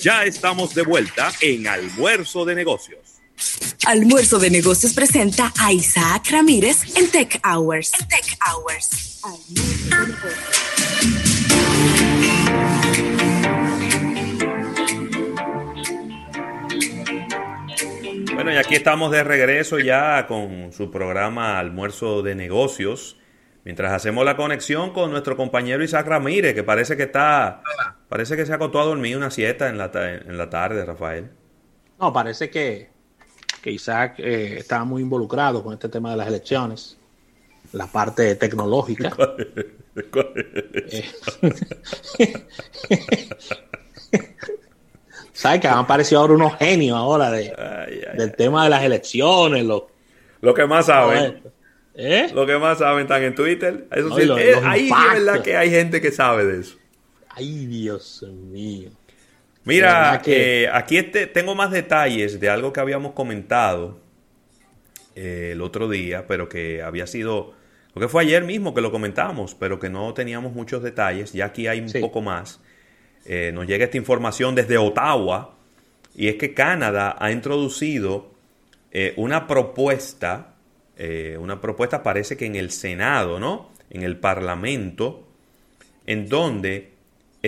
Ya estamos de vuelta en Almuerzo de Negocios. Almuerzo de Negocios presenta a Isaac Ramírez en Tech Hours. Tech Hours. Bueno, y aquí estamos de regreso ya con su programa Almuerzo de Negocios. Mientras hacemos la conexión con nuestro compañero Isaac Ramírez, que parece que está, parece que se acostó a dormir una siesta en la, en la tarde, Rafael. No, parece que, que Isaac eh, estaba muy involucrado con este tema de las elecciones, la parte tecnológica. Eh, ¿Sabes que han aparecido ahora unos genios ahora de, del tema de las elecciones? Lo, lo que más saben. ¿Eh? Lo que más saben están en Twitter. Eso sí, eh, ahí es verdad que hay gente que sabe de eso. Ay, Dios mío. Mira, eh, aquí este, tengo más detalles de algo que habíamos comentado eh, el otro día, pero que había sido, lo que fue ayer mismo que lo comentamos, pero que no teníamos muchos detalles. Ya aquí hay un poco más. nos llega esta información desde Ottawa y es que Canadá ha introducido una propuesta eh, una propuesta, parece que en el Senado, ¿no? En el Parlamento, en donde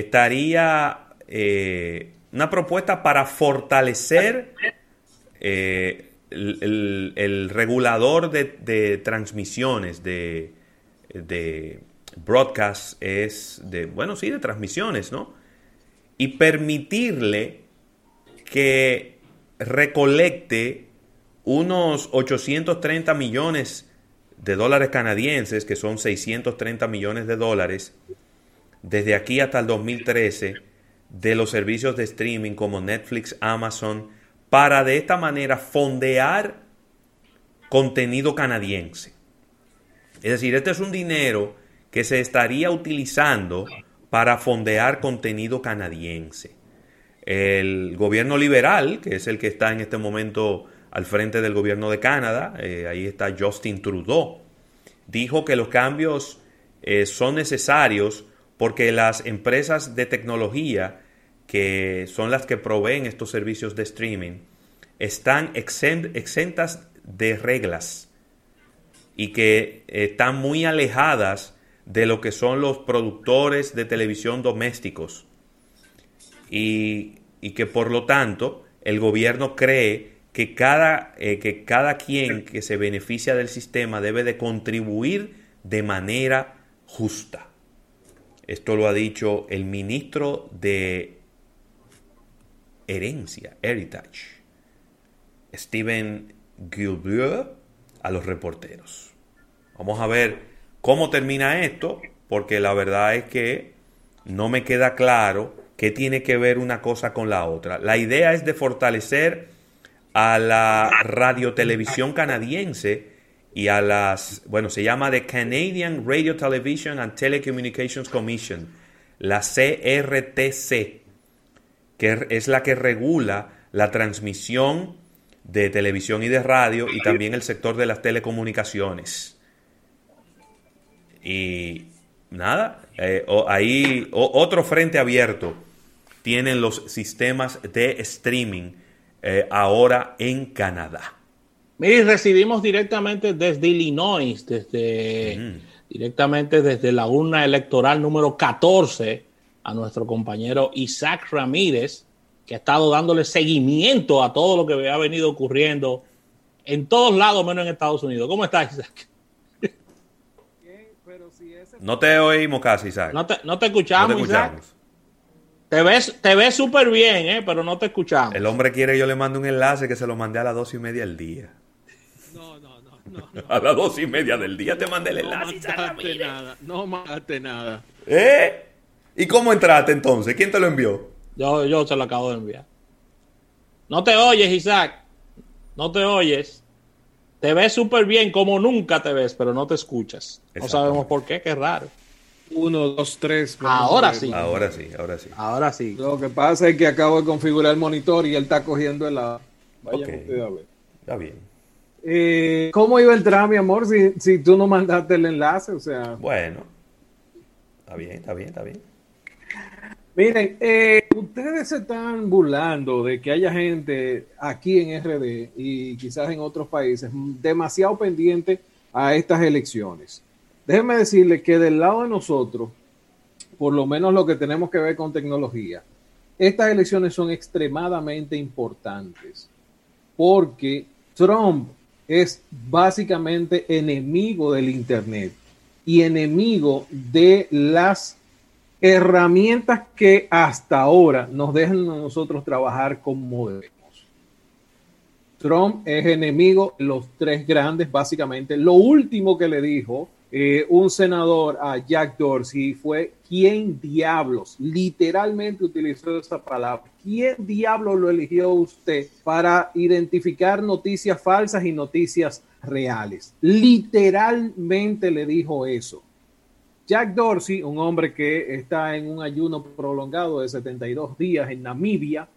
estaría eh, una propuesta para fortalecer eh, el, regulador de, transmisiones, de, de broadcast, es de, bueno, sí, de transmisiones, ¿no? Y permitirle que recolecte unos 830 millones de dólares canadienses, que son 630 millones de dólares, desde aquí hasta el 2013, de los servicios de streaming como Netflix, Amazon, para de esta manera fondear contenido canadiense. Es decir, este es un dinero que se estaría utilizando para fondear contenido canadiense. El gobierno liberal, que es el que está en este momento al frente del gobierno de Canadá, eh, ahí está Justin Trudeau, dijo que los cambios eh, son necesarios porque las empresas de tecnología, que son las que proveen estos servicios de streaming, están exentas de reglas y que están muy alejadas de lo que son los productores de televisión domésticos y, y que por lo tanto el gobierno cree que cada, eh, que cada quien que se beneficia del sistema debe de contribuir de manera justa. Esto lo ha dicho el ministro de Herencia, Heritage, Steven Guilbeault, a los reporteros. Vamos a ver cómo termina esto, porque la verdad es que no me queda claro qué tiene que ver una cosa con la otra. La idea es de fortalecer a la radiotelevisión canadiense y a las, bueno, se llama The Canadian Radio Television and Telecommunications Commission, la CRTC, que es la que regula la transmisión de televisión y de radio y también el sector de las telecomunicaciones. Y nada, eh, ahí otro frente abierto tienen los sistemas de streaming eh, ahora en Canadá. Mire, recibimos directamente desde Illinois, desde, directamente desde la urna electoral número 14 a nuestro compañero Isaac Ramírez, que ha estado dándole seguimiento a todo lo que ha venido ocurriendo en todos lados, menos en Estados Unidos. ¿Cómo estás, Isaac? No te oímos casi, Isaac. No te, no te escuchamos, Isaac. Te ves, te ves súper bien, ¿eh? pero no te escuchamos. El hombre quiere que yo le mande un enlace que se lo mandé a las dos y media del día. No, A las dos y media del día te mandé el enlace. No mandaste nada, no mandaste nada. ¿Eh? ¿Y cómo entraste entonces? ¿Quién te lo envió? Yo, yo se lo acabo de enviar. No te oyes, Isaac. No te oyes. Te ves súper bien como nunca te ves, pero no te escuchas. No sabemos por qué, qué raro. Uno, dos, tres. Ahora sí. Ahora sí, ahora sí. Ahora sí. Lo que pasa es que acabo de configurar el monitor y él está cogiendo el Vaya okay. a ver. Está bien. Eh, ¿Cómo iba a entrar, mi amor, si, si tú no mandaste el enlace? O sea. Bueno. Está bien, está bien, está bien. Miren, eh, ustedes se están burlando de que haya gente aquí en RD y quizás en otros países demasiado pendiente a estas elecciones. Déjenme decirles que del lado de nosotros, por lo menos lo que tenemos que ver con tecnología, estas elecciones son extremadamente importantes porque Trump es básicamente enemigo del Internet y enemigo de las herramientas que hasta ahora nos dejan a nosotros trabajar como debemos. Trump es enemigo de los tres grandes, básicamente. Lo último que le dijo eh, un senador a Jack Dorsey fue, ¿quién diablos? Literalmente utilizó esa palabra. ¿Quién diablos lo eligió usted para identificar noticias falsas y noticias reales? Literalmente le dijo eso. Jack Dorsey, un hombre que está en un ayuno prolongado de 72 días en Namibia,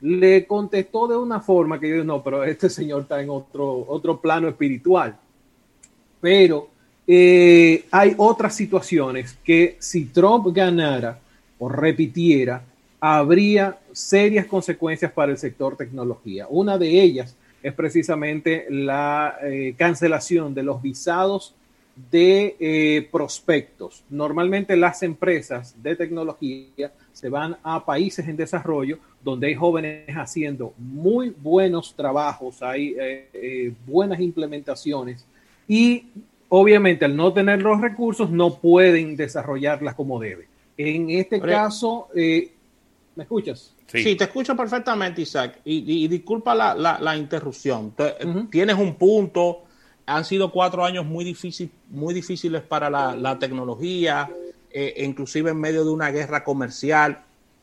le contestó de una forma que yo no, pero este señor está en otro, otro plano espiritual. Pero eh, hay otras situaciones que si Trump ganara o repitiera, habría serias consecuencias para el sector tecnología. Una de ellas es precisamente la eh, cancelación de los visados de eh, prospectos. Normalmente las empresas de tecnología se van a países en desarrollo donde hay jóvenes haciendo muy buenos trabajos, hay buenas implementaciones y obviamente al no tener los recursos no pueden desarrollarlas como debe. En este caso, ¿me escuchas? Sí. te escucho perfectamente, Isaac. Y, disculpa la, interrupción. Tienes un punto han sido cuatro años muy, difícil, muy difíciles para la, tecnología, eh, inclusive en medio de una guerra comercial.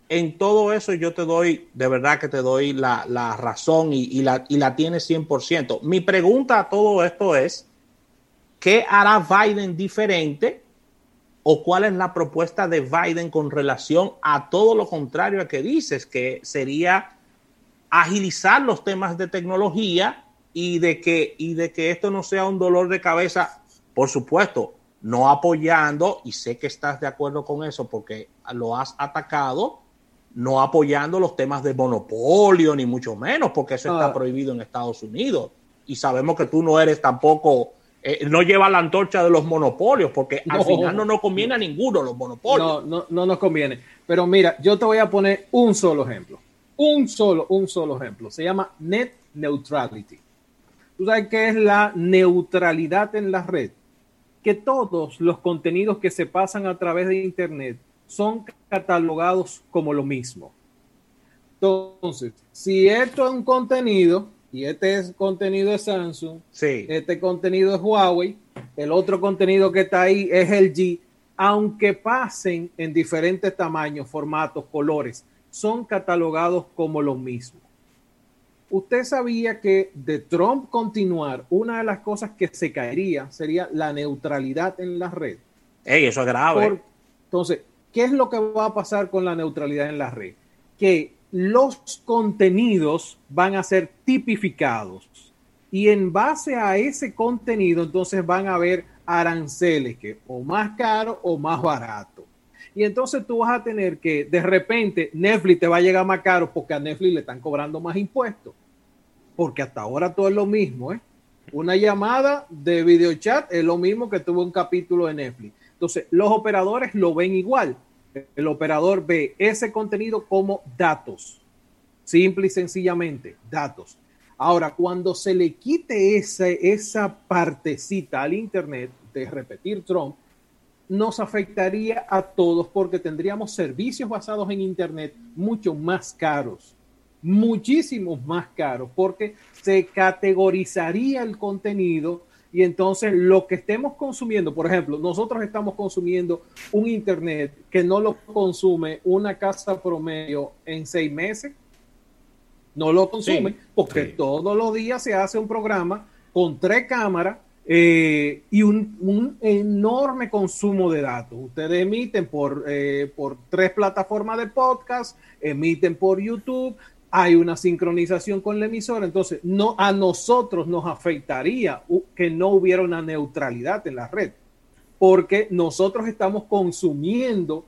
En todo eso yo te doy, de verdad que te doy la, razón y, la, y la tienes 100%. Mi pregunta a todo esto es, ¿qué hará Biden diferente o cuál es la propuesta de Biden con relación a todo lo contrario a que dices, que sería agilizar los temas de tecnología y de que, y de que esto no sea un dolor de cabeza, por supuesto, no apoyando, y sé que estás de acuerdo con eso porque lo has atacado, no apoyando los temas de monopolio, ni mucho menos, porque eso está ah. prohibido en Estados Unidos. Y sabemos que tú no eres tampoco, eh, no lleva la antorcha de los monopolios, porque al final no nos conviene a ninguno los monopolios. No, no, no nos conviene. Pero mira, yo te voy a poner un solo ejemplo. Un solo, un solo ejemplo. Se llama net neutrality. ¿Tú sabes qué es la neutralidad en la red? Que todos los contenidos que se pasan a través de Internet son catalogados como lo mismo. Entonces, si esto es un contenido y este es contenido de Samsung, este contenido es Huawei, el otro contenido que está ahí es el G, aunque pasen en diferentes tamaños, formatos, colores, son catalogados como lo mismo usted sabía que de Trump continuar, una de las cosas que se caería sería la neutralidad en la red. Ey, eso es grave. entonces, ¿qué es lo que va a pasar con la neutralidad en la red? Que los contenidos van a ser tipificados y en base a ese contenido entonces van a haber aranceles que o más caro o más barato. Y entonces tú vas a tener que de repente Netflix te va a llegar más caro porque a Netflix le están cobrando más impuestos porque hasta ahora todo es lo mismo, ¿eh? Una llamada de videochat es lo mismo que tuvo un capítulo de Netflix. Entonces, los operadores lo ven igual. El operador ve ese contenido como datos, simple y sencillamente, datos. Ahora, cuando se le quite esa, esa partecita al Internet de repetir Trump, nos afectaría a todos porque tendríamos servicios basados en Internet mucho más caros muchísimos más caros porque se categorizaría el contenido y entonces lo que estemos consumiendo, por ejemplo, nosotros estamos consumiendo un Internet que no lo consume una casa promedio en seis meses, no lo consume porque todos los días se hace un programa con tres cámaras eh, y un, enorme consumo de datos. Ustedes emiten por, eh, por tres plataformas de podcast, emiten por YouTube, hay una sincronización con la emisora, entonces no a nosotros nos afectaría que no hubiera una neutralidad en la red, porque nosotros estamos consumiendo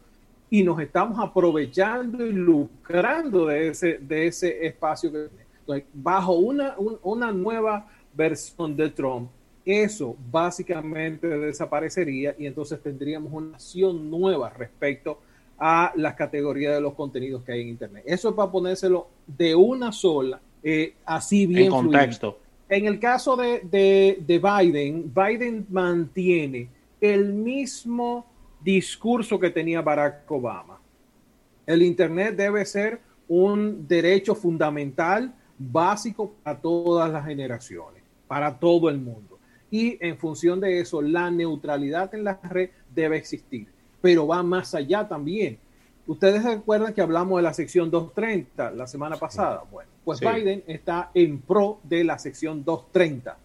y nos estamos aprovechando y lucrando de ese, de ese espacio. Que, bajo una, una nueva versión de Trump, eso básicamente desaparecería y entonces tendríamos una nación nueva respecto a las categorías de los contenidos que hay en Internet. Eso es para ponérselo de una sola, eh, así bien. En contexto. En el caso de, de, Biden, Biden mantiene el mismo discurso que tenía Barack Obama. El Internet debe ser un derecho fundamental, básico para todas las generaciones, para todo el mundo y en función de eso la neutralidad en la red debe existir, pero va más allá también. Ustedes recuerdan que hablamos de la sección 230 la semana pasada. Bueno, pues Biden está en pro de la sección 230,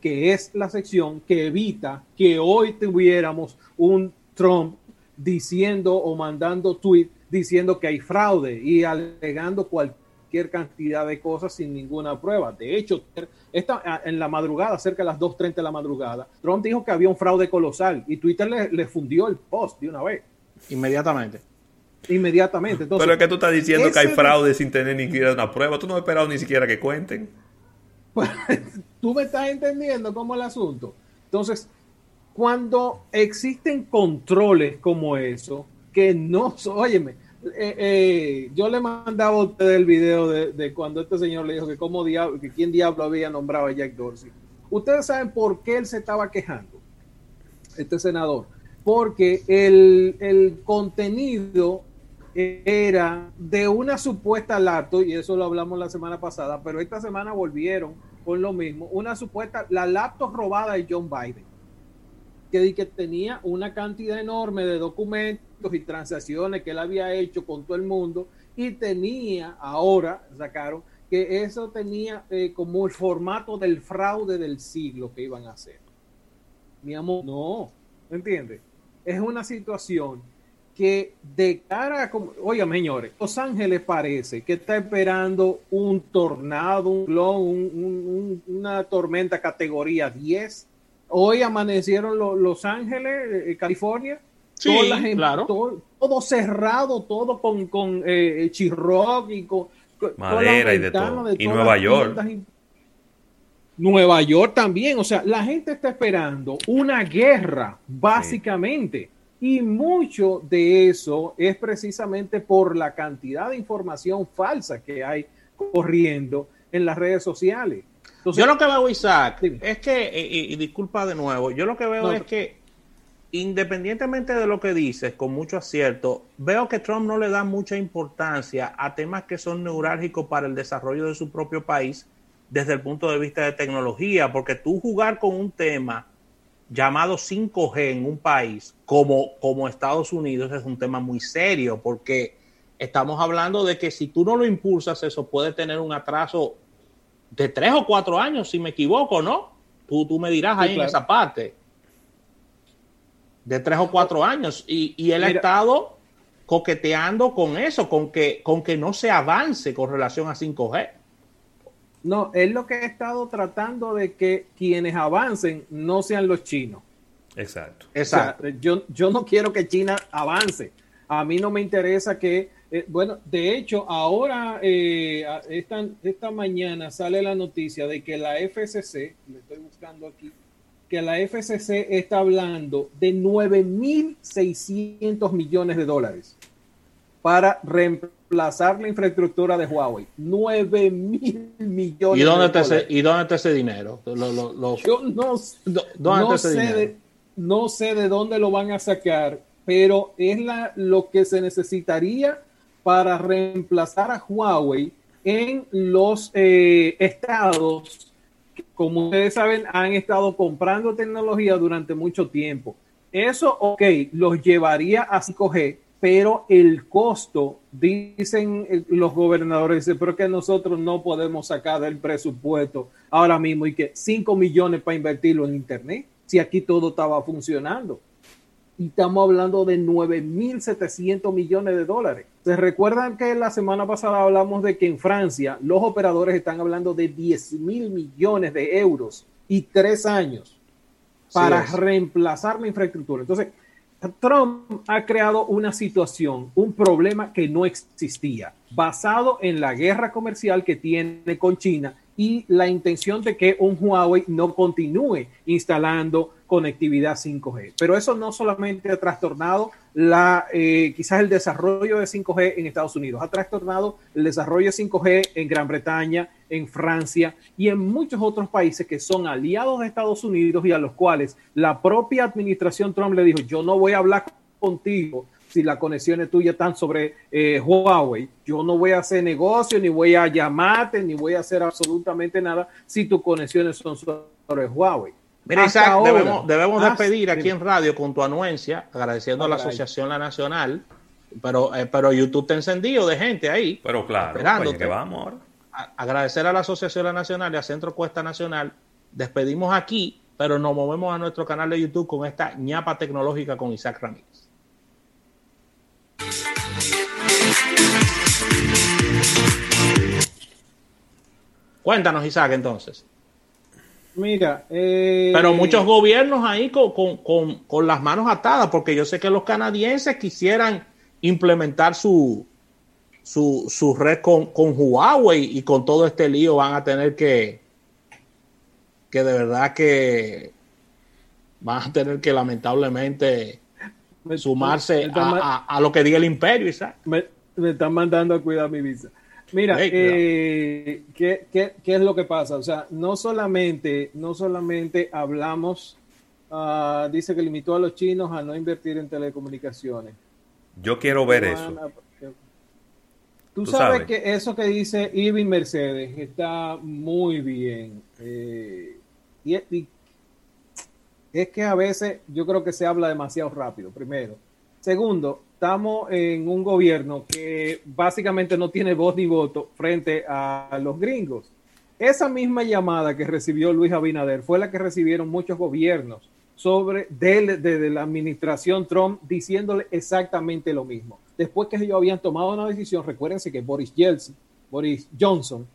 que es la sección que evita que hoy tuviéramos un Trump diciendo o mandando tweet diciendo que hay fraude y alegando cualquier cantidad de cosas sin ninguna prueba. De hecho, esta, en la madrugada, cerca de las 2.30 de la madrugada, Trump dijo que había un fraude colosal y Twitter le, fundió el post de una vez. Inmediatamente. Inmediatamente. Pero es que tú estás diciendo que hay fraude sin tener ni siquiera una prueba. Tú no has esperado ni siquiera que cuenten. Pues, tú me estás entendiendo cómo es el asunto. Entonces, cuando existen controles como eso, que no, óyeme, eh, eh, yo le mandaba a el video de, cuando este señor le dijo que cómo diablo, que quién diablo había nombrado a Jack Dorsey. Ustedes saben por qué él se estaba quejando, este senador, porque el, el contenido era de una supuesta laptop, y eso lo hablamos la semana pasada, pero esta semana volvieron con lo mismo, una supuesta, la laptop robada de John Biden, que, que tenía una cantidad enorme de documentos y transacciones que él había hecho con todo el mundo y tenía, ahora sacaron, que eso tenía eh, como el formato del fraude del siglo que iban a hacer. Mi amor, no, ¿me entiendes? Es una situación que de cara a, oigan señores, Los Ángeles parece que está esperando un tornado, un, una tormenta categoría 10. Hoy amanecieron Los Ángeles, eh, California, Sí, claro. Todo, cerrado, todo con, con eh, y con, madera y de todo. y Nueva York. Nueva York también, o sea, la gente está esperando una guerra, básicamente. Y mucho de eso es precisamente por la cantidad de información falsa que hay corriendo en las redes sociales. yo lo que veo, Isaac, es que, y, disculpa de nuevo, yo lo que veo es que independientemente de lo que dices, con mucho acierto, veo que Trump no le da mucha importancia a temas que son neurálgicos para el desarrollo de su propio país desde el punto de vista de tecnología, porque tú jugar con un tema llamado 5G en un país como, como Estados Unidos es un tema muy serio, porque estamos hablando de que si tú no lo impulsas, eso puede tener un atraso de tres o cuatro años, si me equivoco, ¿no? Tú, tú me dirás ahí en esa parte de tres o cuatro años y, y él ha estado coqueteando con eso, con que, con que no se avance con relación a 5G. No, él lo que ha estado tratando de que quienes avancen no sean los chinos. Exacto. Exacto. yo, yo no quiero que China avance. A mí no me interesa que, eh, bueno, de hecho, ahora, eh, esta, esta mañana sale la noticia de que la FCC, le estoy buscando aquí, que la FCC está hablando de 9.600 millones de dólares para reemplazar la infraestructura de Huawei. 9 mil millones ¿Y dónde, de dólares. ¿Y dónde está ese dinero? Yo no, sé De, no sé de dónde lo van a sacar, pero es la, lo que se necesitaría para reemplazar a Huawei en los eh, estados como ustedes saben, han estado comprando tecnología durante mucho tiempo. Eso, ok, los llevaría a 5G, pero el costo, dicen eh, los gobernadores, pero que nosotros no podemos sacar del presupuesto ahora mismo y que 5 millones para invertirlo en Internet, si aquí todo estaba funcionando y estamos hablando de 9.700 millones de dólares. ¿Se recuerdan que la semana pasada hablamos de que en Francia los operadores están hablando de 10 mil millones de euros y tres años para reemplazar la infraestructura? Entonces, Trump ha creado una situación, un problema que no existía, basado en la guerra comercial que tiene con China y la intención de que un Huawei no continúe instalando conectividad 5G. Pero eso no solamente ha trastornado la, eh, quizás el desarrollo de 5G en Estados Unidos, ha trastornado el desarrollo de 5G en Gran Bretaña, en Francia y en muchos otros países que son aliados de Estados Unidos y a los cuales la propia administración Trump le dijo, yo no voy a hablar contigo si las conexiones tuyas están sobre eh, Huawei. Yo no voy a hacer negocio, ni voy a llamarte, ni voy a hacer absolutamente nada si tus conexiones son sobre Huawei. Mira, Isaac, debemos, debemos despedir aquí en radio con tu anuencia, agradeciendo a la Asociación La Nacional, pero, eh, pero YouTube te encendido de gente ahí. Pero claro, esperando que vamos Agradecer a la Asociación La Nacional y a Centro Cuesta Nacional. Despedimos aquí, pero nos movemos a nuestro canal de YouTube con esta ñapa tecnológica con Isaac Ramírez. Cuéntanos, Isaac, entonces. Mira, eh, pero muchos gobiernos ahí con, las manos atadas, porque yo sé que los canadienses quisieran implementar su, su, red con, Huawei y con todo este lío van a tener que, que de verdad que van a tener que lamentablemente sumarse a, lo que diga el imperio, Isaac. Me están mandando a cuidar mi visa. Mira, eh, ¿qué, es lo que pasa? O sea, no solamente, no solamente hablamos, ah, dice que limitó a los chinos a no invertir en telecomunicaciones. Yo quiero ver eso. Tú, sabes, que eso que dice Irving Mercedes está muy bien. Eh, y, es que a veces yo creo que se habla demasiado rápido, primero. Segundo, estamos en un gobierno que básicamente no tiene voz ni voto frente a los gringos. Esa misma llamada que recibió Luis Abinader fue la que recibieron muchos gobiernos sobre de, la administración Trump diciéndole exactamente lo mismo. Después que ellos habían tomado una decisión, recuérdense que Boris Boris Johnson,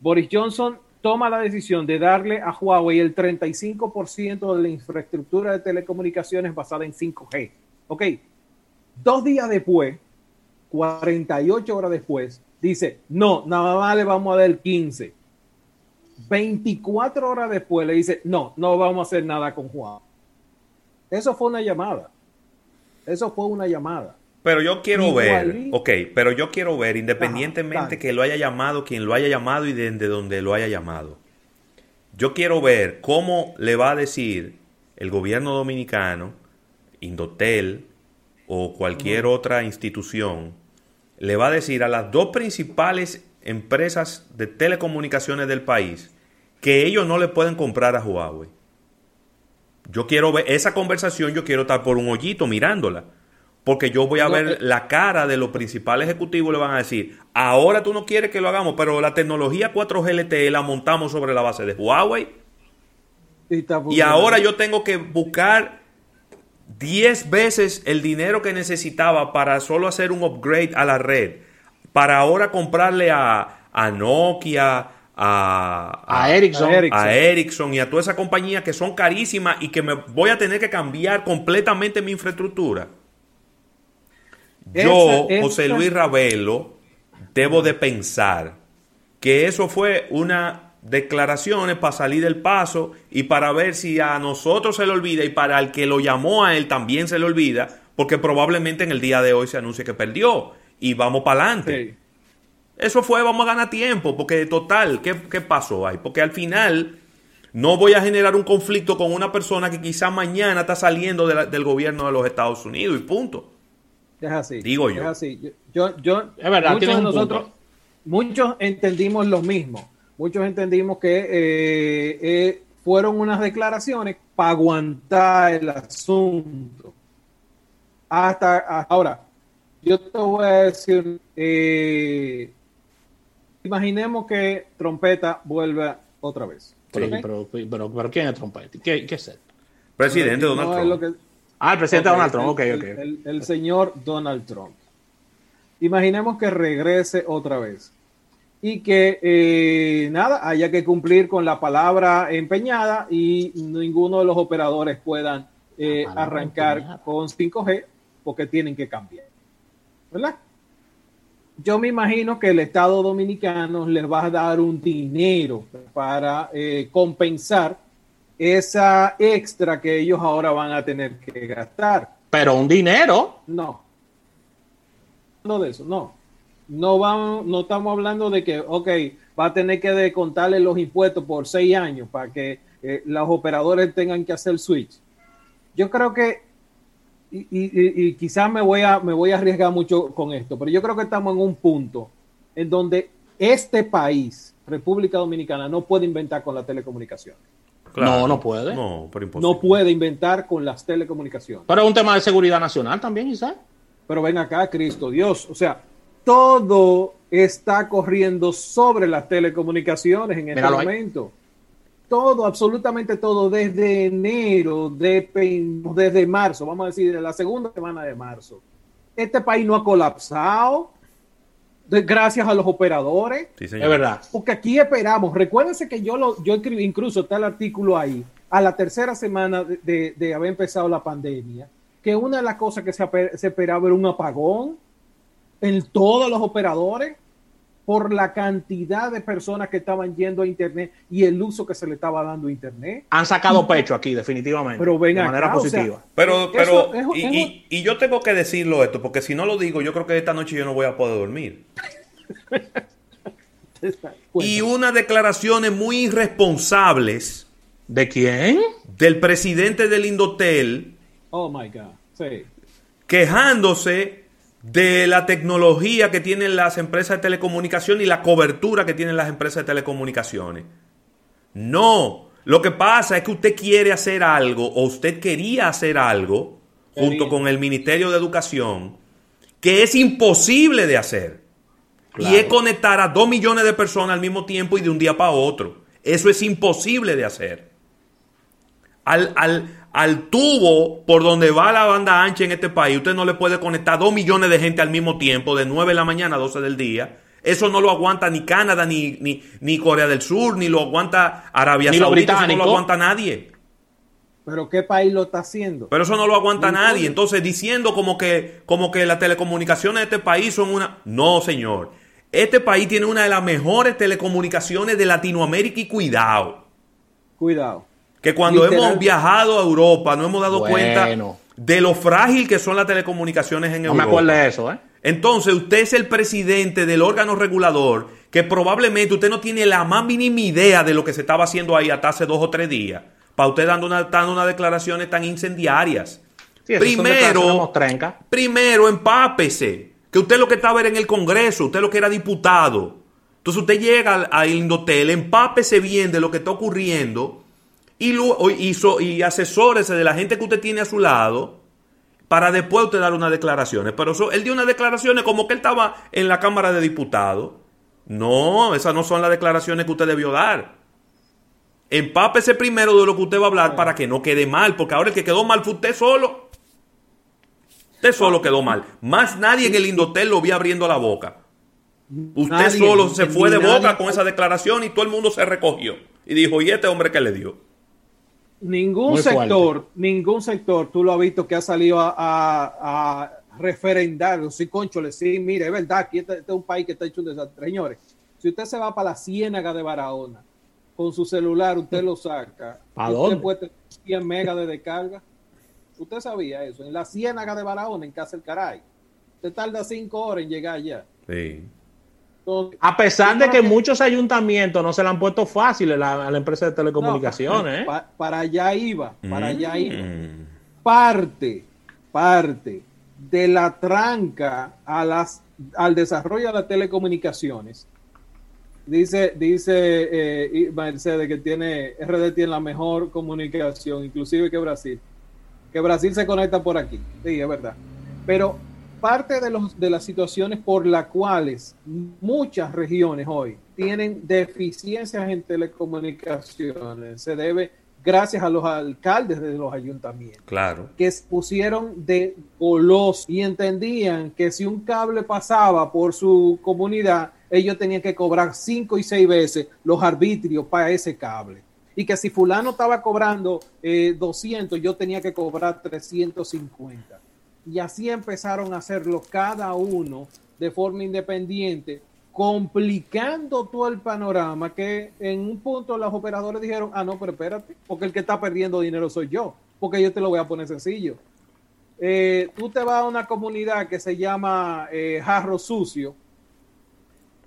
Boris Johnson toma la decisión de darle a Huawei el 35% de la infraestructura de telecomunicaciones basada en 5G. Ok, Dos días después, 48 horas después, dice, no, nada más le vamos a dar el 15. 24 horas después le dice, no, no vamos a hacer nada con Juan. Eso fue una llamada. Eso fue una llamada. Pero yo quiero ver, ok, pero yo quiero ver, independientemente que lo haya llamado, quien lo haya llamado y desde donde lo haya llamado. Yo quiero ver cómo le va a decir el gobierno dominicano, Indotel, o cualquier otra institución le va a decir a las dos principales empresas de telecomunicaciones del país que ellos no le pueden comprar a Huawei. Yo quiero ver esa conversación, yo quiero estar por un hoyito mirándola. Porque yo voy a ver eh, la cara de los principales ejecutivos, le van a decir, ahora tú no quieres que lo hagamos, pero la tecnología 4G LTE la montamos sobre la base de Huawei. y ahora yo tengo que buscar 10 veces el dinero que necesitaba para solo hacer un upgrade a la red, para ahora comprarle a, a Nokia, a, a, Ericsson. a, Ericsson. y a toda esa compañía que son carísimas y que me voy a tener que cambiar completamente mi infraestructura. Yo, José Luis Ravelo, debo de pensar que eso fue una declaraciones para salir del paso y para ver si a nosotros se le olvida y para el que lo llamó a él también se le olvida, porque probablemente en el día de hoy se anuncie que perdió y vamos para adelante. Eso fue, vamos a ganar tiempo, porque total, ¿qué, pasó ahí? Porque al final no voy a generar un conflicto con una persona que quizá mañana está saliendo del gobierno de los Estados Unidos y punto. Es así. Digo yo. Es así. Yo, yo, es verdad, muchos nosotros, muchos entendimos lo mismo muchos entendimos que eh, eh, fueron unas declaraciones para aguantar el asunto. Hasta, ahora, yo te voy a decir, eh, imaginemos que Trompeta vuelve otra vez. pero, pero, ¿quién es Trompeta? ¿Qué, qué es él? Presidente Donald Trump. ah, el presidente Donald Trump, ok, ok. el señor Donald Trump. Imaginemos que regrese otra vez y que eh, nada, haya que cumplir con la palabra empeñada y ninguno de los operadores puedan eh, arrancar con 5G porque tienen que cambiar. ¿Verdad? Yo me imagino que el Estado Dominicano les va a dar un dinero para eh, compensar esa extra que ellos ahora van a tener que gastar. Pero un dinero. No. No de eso, no. No, vamos, no estamos hablando de que, ok, va a tener que descontarle los impuestos por seis años para que eh, los operadores tengan que hacer switch. Yo creo que, y, quizás me voy, a, me voy a arriesgar mucho con esto, pero yo creo que estamos en un punto en donde este país, República Dominicana, no puede inventar con la telecomunicación. no, no puede. No, no puede inventar con las telecomunicaciones. Pero es un tema de seguridad nacional también, Isaac. Pero ven acá, Cristo Dios. O sea, todo está corriendo sobre las telecomunicaciones en este momento. Todo, absolutamente todo, desde enero, desde marzo, vamos a decir, de la segunda semana de marzo. Este país no ha colapsado gracias a los operadores. es verdad. Porque aquí esperamos. Recuérdense que yo lo, yo escribí, incluso está el artículo ahí, a la tercera semana de, haber empezado la pandemia, que una de las cosas que se, se esperaba era un apagón en todos los operadores por la cantidad de personas que estaban yendo a Internet y el uso que se le estaba dando a Internet. Han sacado pecho aquí, definitivamente. Pero de manera positiva. pero, pero y, yo tengo que decirlo esto, porque si no lo digo, yo creo que esta noche yo no voy a poder dormir. y unas declaraciones muy irresponsables. ¿De quién? Del presidente del Indotel. Oh my God. Sí. Quejándose de la tecnología que tienen las empresas de telecomunicación y la cobertura que tienen las empresas de telecomunicaciones. No, lo que pasa es que usted quiere hacer algo o usted quería hacer algo junto con el Ministerio de Educación que es imposible de hacer. Y es conectar a dos millones de personas al mismo tiempo y de un día para otro. Eso es imposible de hacer. Al, al, al tubo por donde va la banda ancha en este país, usted no le puede conectar dos millones de gente al mismo tiempo, de 9 de la mañana a 12 del día. Eso no lo aguanta ni Canadá, ni, ni, Corea del Sur, ni lo aguanta Arabia Saudita, eso no lo aguanta nadie. Pero ¿qué país lo está haciendo? Pero eso no lo aguanta nadie. Entonces, diciendo como que, como que las telecomunicaciones de este país son una... No, señor. Este país tiene una de las mejores telecomunicaciones de Latinoamérica y cuidado. Cuidado que cuando hemos viajado a Europa no hemos dado cuenta de lo frágil que son las telecomunicaciones en Europa. No me acuerdo de eso, ¿eh? Entonces, usted es el presidente del órgano regulador que probablemente usted no tiene la más mínima idea de lo que se estaba haciendo ahí hasta hace dos o tres días. Para usted dando, una, dando unas declaraciones tan incendiarias. primero, primero, empápese. Que usted lo que estaba era en el Congreso, usted lo que era diputado. Entonces usted llega al Indotel, empápese bien de lo que está ocurriendo y, hizo, y asesórese de la gente que usted tiene a su lado para después usted dar unas declaraciones. Pero eso, él dio unas declaraciones como que él estaba en la Cámara de Diputados. No, esas no son las declaraciones que usted debió dar. Empápese primero de lo que usted va a hablar para que no quede mal, porque ahora el que quedó mal fue usted solo. Usted solo quedó mal. Más nadie en el Indotel lo vi abriendo la boca. Usted solo se fue de boca con esa declaración y todo el mundo se recogió. Y dijo, ¿y este hombre qué le dio? Ningún sector, ningún sector, tú lo has visto que ha salido a, a, referendar, sí, conchole, sí, mire, es verdad, aquí este, este, es un país que está hecho un desastre. Señores, si usted se va para la ciénaga de Barahona, con su celular, usted lo saca. ¿A dónde? Usted puede tener 100 megas de descarga. Usted sabía eso. En la ciénaga de Barahona, en Casa del Caray. Usted tarda 5 horas en llegar allá. Sí a pesar de que muchos ayuntamientos no se le han puesto fácil a la, empresa de telecomunicaciones. ¿eh? para allá iba, para allá mm. iba. Parte, parte de la tranca a las, al desarrollo de las telecomunicaciones. Dice, dice eh, Mercedes que tiene, RD tiene la mejor comunicación, inclusive que Brasil. Que Brasil se conecta por aquí. Sí, es verdad. Pero parte de, los, de las situaciones por las cuales muchas regiones hoy tienen deficiencias en telecomunicaciones se debe gracias a los alcaldes de los ayuntamientos. Claro. Que se pusieron de golos y entendían que si un cable pasaba por su comunidad, ellos tenían que cobrar cinco y seis veces los arbitrios para ese cable Y que si fulano estaba cobrando 200, eh, yo tenía que cobrar 350. Y así empezaron a hacerlo cada uno de forma independiente, complicando todo el panorama que en un punto los operadores dijeron, ah, no, pero espérate, porque el que está perdiendo dinero soy yo, porque yo te lo voy a poner sencillo. Eh, tú te vas a una comunidad que se llama eh, Jarro Sucio,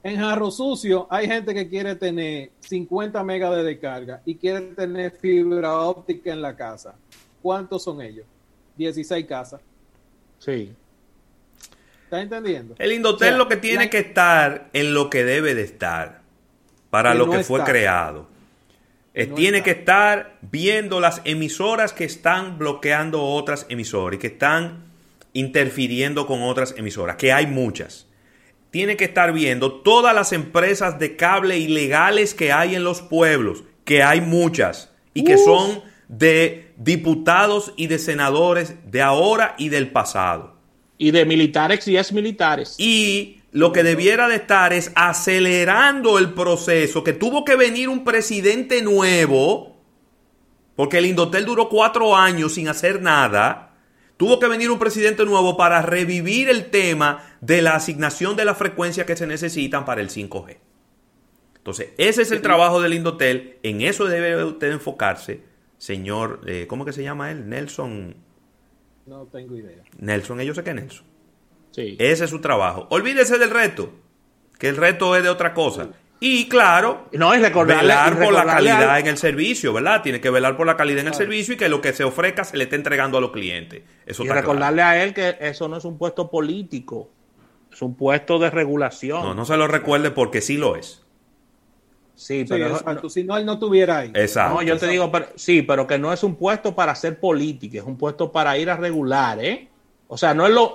en Jarro Sucio hay gente que quiere tener 50 megas de descarga y quiere tener fibra óptica en la casa. ¿Cuántos son ellos? 16 casas. Sí. ¿Estás entendiendo? El Indotel lo que tiene que estar en lo que debe de estar para lo que fue creado. tiene que estar viendo las emisoras que están bloqueando otras emisoras y que están interfiriendo con otras emisoras, que hay muchas tiene que estar viendo todas las empresas de cable ilegales que hay en los pueblos, que hay muchas y que son de diputados y de senadores de ahora y del pasado. Y de militares y exmilitares. Y lo que debiera de estar es acelerando el proceso, que tuvo que venir un presidente nuevo, porque el Indotel duró cuatro años sin hacer nada Tuvo que venir un presidente nuevo para revivir el tema de la asignación de la frecuencia que se necesitan para el 5G. Entonces, ese es el trabajo del Indotel. En eso debe usted enfocarse, señor. Eh, ¿Cómo que se llama él? Nelson. No tengo idea. Nelson, ellos sé que Nelson. Sí. Ese es su trabajo. Olvídese del reto, que el reto es de otra cosa. Y claro, no, es velar por la calidad en el servicio, ¿verdad? Tiene que velar por la calidad en el servicio y que lo que se ofrezca se le esté entregando a los clientes. Eso y recordarle a él que eso no es un puesto político, es un puesto de regulación. No, no se lo recuerde porque sí lo es. Sí, pero si no él no tuviera ahí. Exacto. No, yo te digo, sí, pero que no es un puesto para hacer política, es un puesto para ir a regular, ¿eh? O sea, no es lo,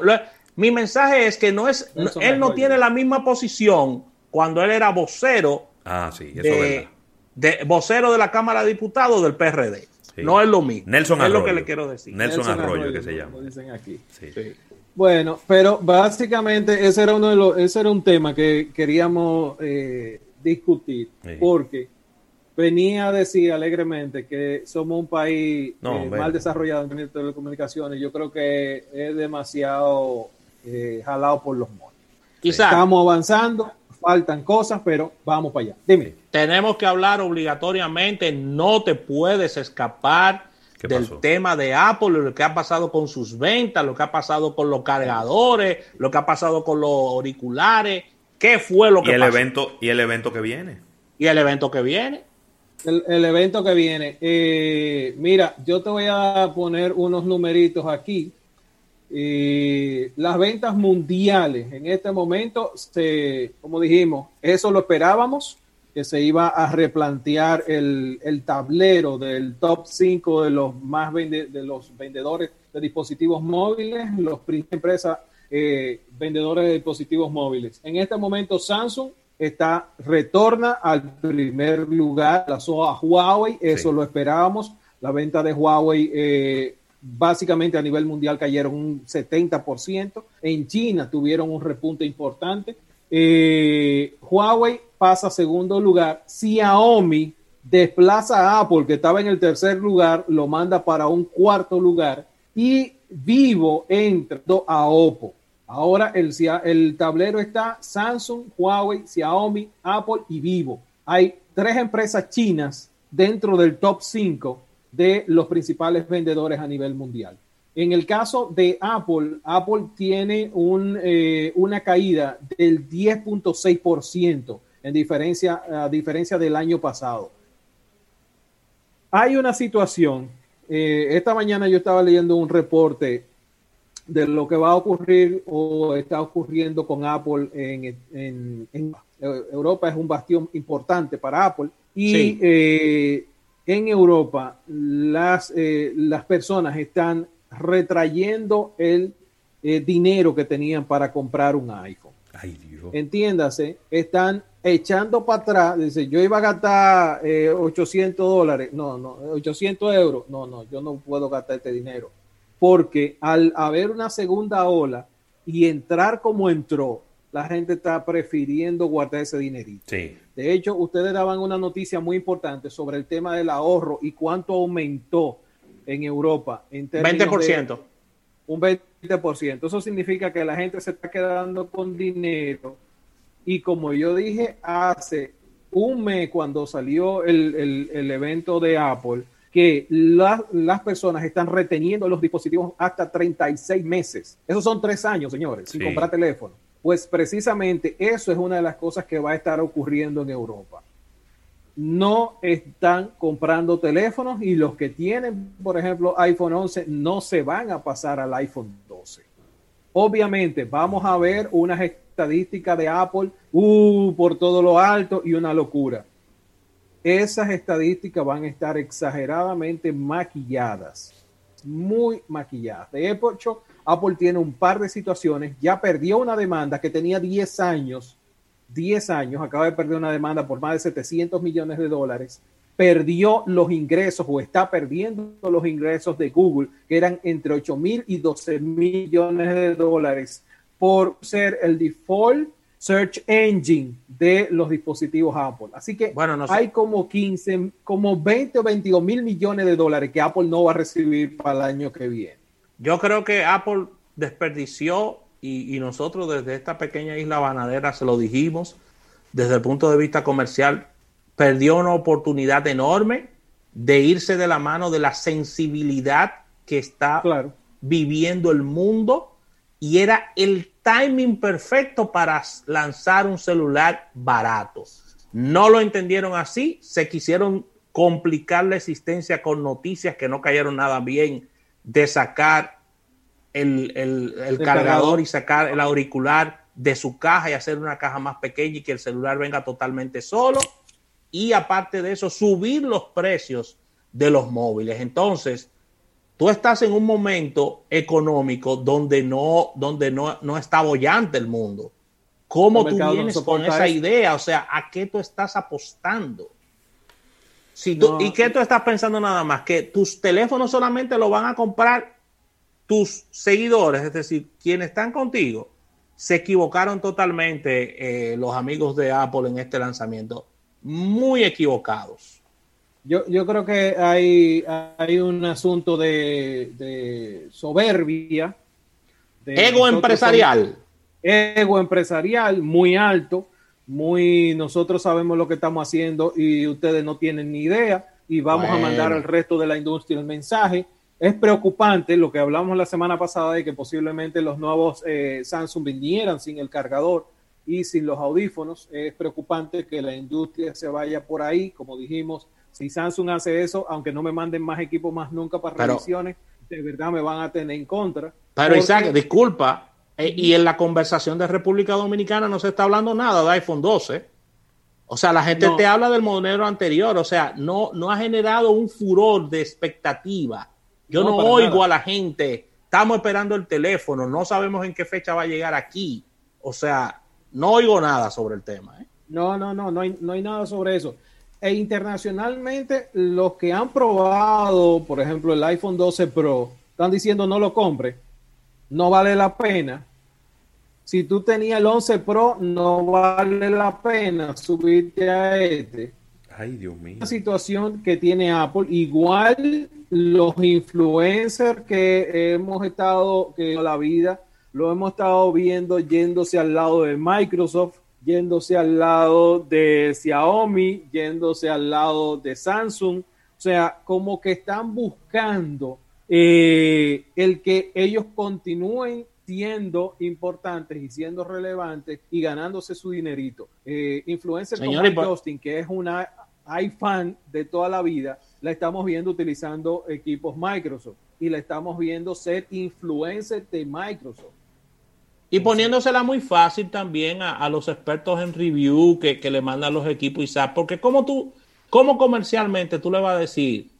mi mensaje es que no es, él no tiene la misma posición cuando él era vocero. Ah, sí, eso de, de, vocero de la Cámara de Diputados del PRD. No es lo mismo. Nelson Arroyo. Es lo que le quiero decir. Nelson, Arroyo, que se llama. Dicen aquí. Bueno, pero básicamente ese era uno de los, ese era un tema que queríamos eh, discutir, porque venía a decir alegremente que somos un país eh, mal desarrollado en telecomunicaciones. Yo creo que es demasiado eh, jalado por los monos. Estamos avanzando, faltan cosas, pero vamos para allá. Dime. Tenemos que hablar obligatoriamente, no te puedes escapar del tema de Apple, lo que ha pasado con sus ventas, lo que ha pasado con los cargadores, lo que ha pasado con los auriculares, qué fue lo que y el evento y el evento que viene. Y el evento que viene. El, evento que viene. Eh, mira, yo te voy a poner unos numeritos aquí las ventas mundiales en este momento, se, como dijimos, eso lo esperábamos, que se iba a replantear el, tablero del top 5 de los más de los vendedores de dispositivos móviles, los empresas eh, vendedores de dispositivos móviles. En este momento Samsung está retorna al primer lugar, la a Huawei, eso lo esperábamos. La venta de Huawei eh, básicamente a nivel mundial cayeron un 70%. En China tuvieron un repunte importante. Eh, Huawei pasa a segundo lugar. Xiaomi desplaza a Apple, que estaba en el tercer lugar, lo manda para un cuarto lugar. Y Vivo entra a Oppo. Ahora el, tablero está Samsung, Huawei, Xiaomi, Apple y Vivo. Hay tres empresas chinas dentro del top 5 de los principales vendedores a nivel mundial. En el caso de Apple, Apple tiene eh, una caída del 10.6% en diferencia, a diferencia del año pasado. Hay una situación, eh, esta mañana yo estaba leyendo un reporte de lo que va a ocurrir o está ocurriendo con Apple en, Europa, es un bastión importante para Apple. Y eh, en Europa las, eh, las personas están retrayendo el eh, dinero que tenían para comprar un iPhone. Ay, Dios. Entiéndase, están echando para atrás. Dice, yo iba a gastar 800 eh, dólares, no, no, 800 euros. No, no, yo no puedo gastar este dinero. Porque al haber una segunda ola y entrar como entró, la gente está prefiriendo guardar ese dinerito. De hecho, ustedes daban una noticia muy importante sobre el tema del ahorro y cuánto aumentó en Europa. En 20%. un 20%. Eso significa que la gente se está quedando con dinero. Y como yo dije hace un mes cuando salió el, evento de Apple, que las personas están reteniendo los dispositivos hasta 36 meses. Esos son tres años, señores, sin comprar teléfono. Pues precisamente eso es una de las cosas que va a estar ocurriendo en Europa. No están comprando teléfonos y los que tienen, por ejemplo, iPhone 11 no se van a pasar al iPhone 12. Obviamente, vamos a ver unas estadísticas de Apple uh, por todo lo alto y una locura. Esas estadísticas van a estar exageradamente maquilladas, muy maquilladas. De hecho, Apple tiene un par de situaciones, ya perdió una demanda que tenía 10 años, 10 años, acaba de perder una demanda por más de 700 millones de dólares, perdió los ingresos o está perdiendo los ingresos de Google, que eran entre 8 mil y 12 millones de dólares por ser el default search engine de los dispositivos Apple. Así que bueno, hay como 15, como 20 o 22 mil millones de dólares que Apple no va a recibir para el año que viene. Yo creo que Apple desperdició y, nosotros desde esta pequeña isla banadera se lo dijimos, desde el punto de vista comercial, perdió una oportunidad enorme de irse de la mano de la sensibilidad que está viviendo el mundo y era el timing perfecto para lanzar un celular barato. No lo entendieron así, se quisieron complicar la existencia con noticias que no cayeron nada bien de sacar el, cargador, y sacar el auricular de su caja y hacer una caja más pequeña y que el celular venga totalmente solo. Y aparte de eso, subir los precios de los móviles. Entonces, tú estás en un momento económico donde no, donde no, no está bollante el mundo. ¿Cómo tú vienes con esa idea? O sea, ¿a qué tú estás apostando? ¿Y qué tú estás pensando nada más? Que tus teléfonos solamente lo van a comprar tus seguidores, es decir, quienes están contigo. Se equivocaron totalmente eh, los amigos de Apple en este lanzamiento. Muy equivocados. Yo, yo creo que hay, hay un asunto de, soberbia. ego empresarial. Ego empresarial muy alto muy, nosotros sabemos lo que estamos haciendo y ustedes no tienen ni idea y vamos a mandar al resto de la industria el mensaje. Es preocupante lo que hablamos la semana pasada de que posiblemente los nuevos eh, Samsung vinieran sin el cargador y sin los audífonos. Es preocupante que la industria se vaya por ahí, como dijimos. Si Samsung hace eso, aunque no me manden más equipos más nunca para revisiones, de verdad me van a tener en contra. Pero Isaac, disculpa, eh, y en la conversación de República Dominicana no se está hablando nada de iPhone 12. O sea, la gente te habla del modelo anterior. O sea, no, no ha generado un furor de expectativa. Yo no, oigo a la gente. Estamos esperando el teléfono. No sabemos en qué fecha va a llegar aquí. O sea, no oigo nada sobre el tema. ¿eh? No, no, no, no hay, no hay nada sobre eso. E internacionalmente, los que han probado, por ejemplo, el iPhone 12 Pro, están diciendo no lo compre. No vale la pena si tú tenías el 11 Pro, no vale la pena subirte a este. Ay, Dios mío. Una situación que tiene Apple, igual los influencers que hemos estado, que la vida, lo hemos estado viendo yéndose al lado de Microsoft, yéndose al lado de Xiaomi, yéndose al lado de Samsung. O sea, como que están buscando eh, el que ellos continúen siendo importantes y siendo relevantes y ganándose su dinerito. Eh, influencers como Justin, que es una iFan de toda la vida, la estamos viendo utilizando equipos Microsoft y la estamos viendo ser influencer de Microsoft. Y poniéndosela muy fácil también a, los expertos en review que, que le mandan los equipos y porque como tú, como comercialmente tú le vas a decir,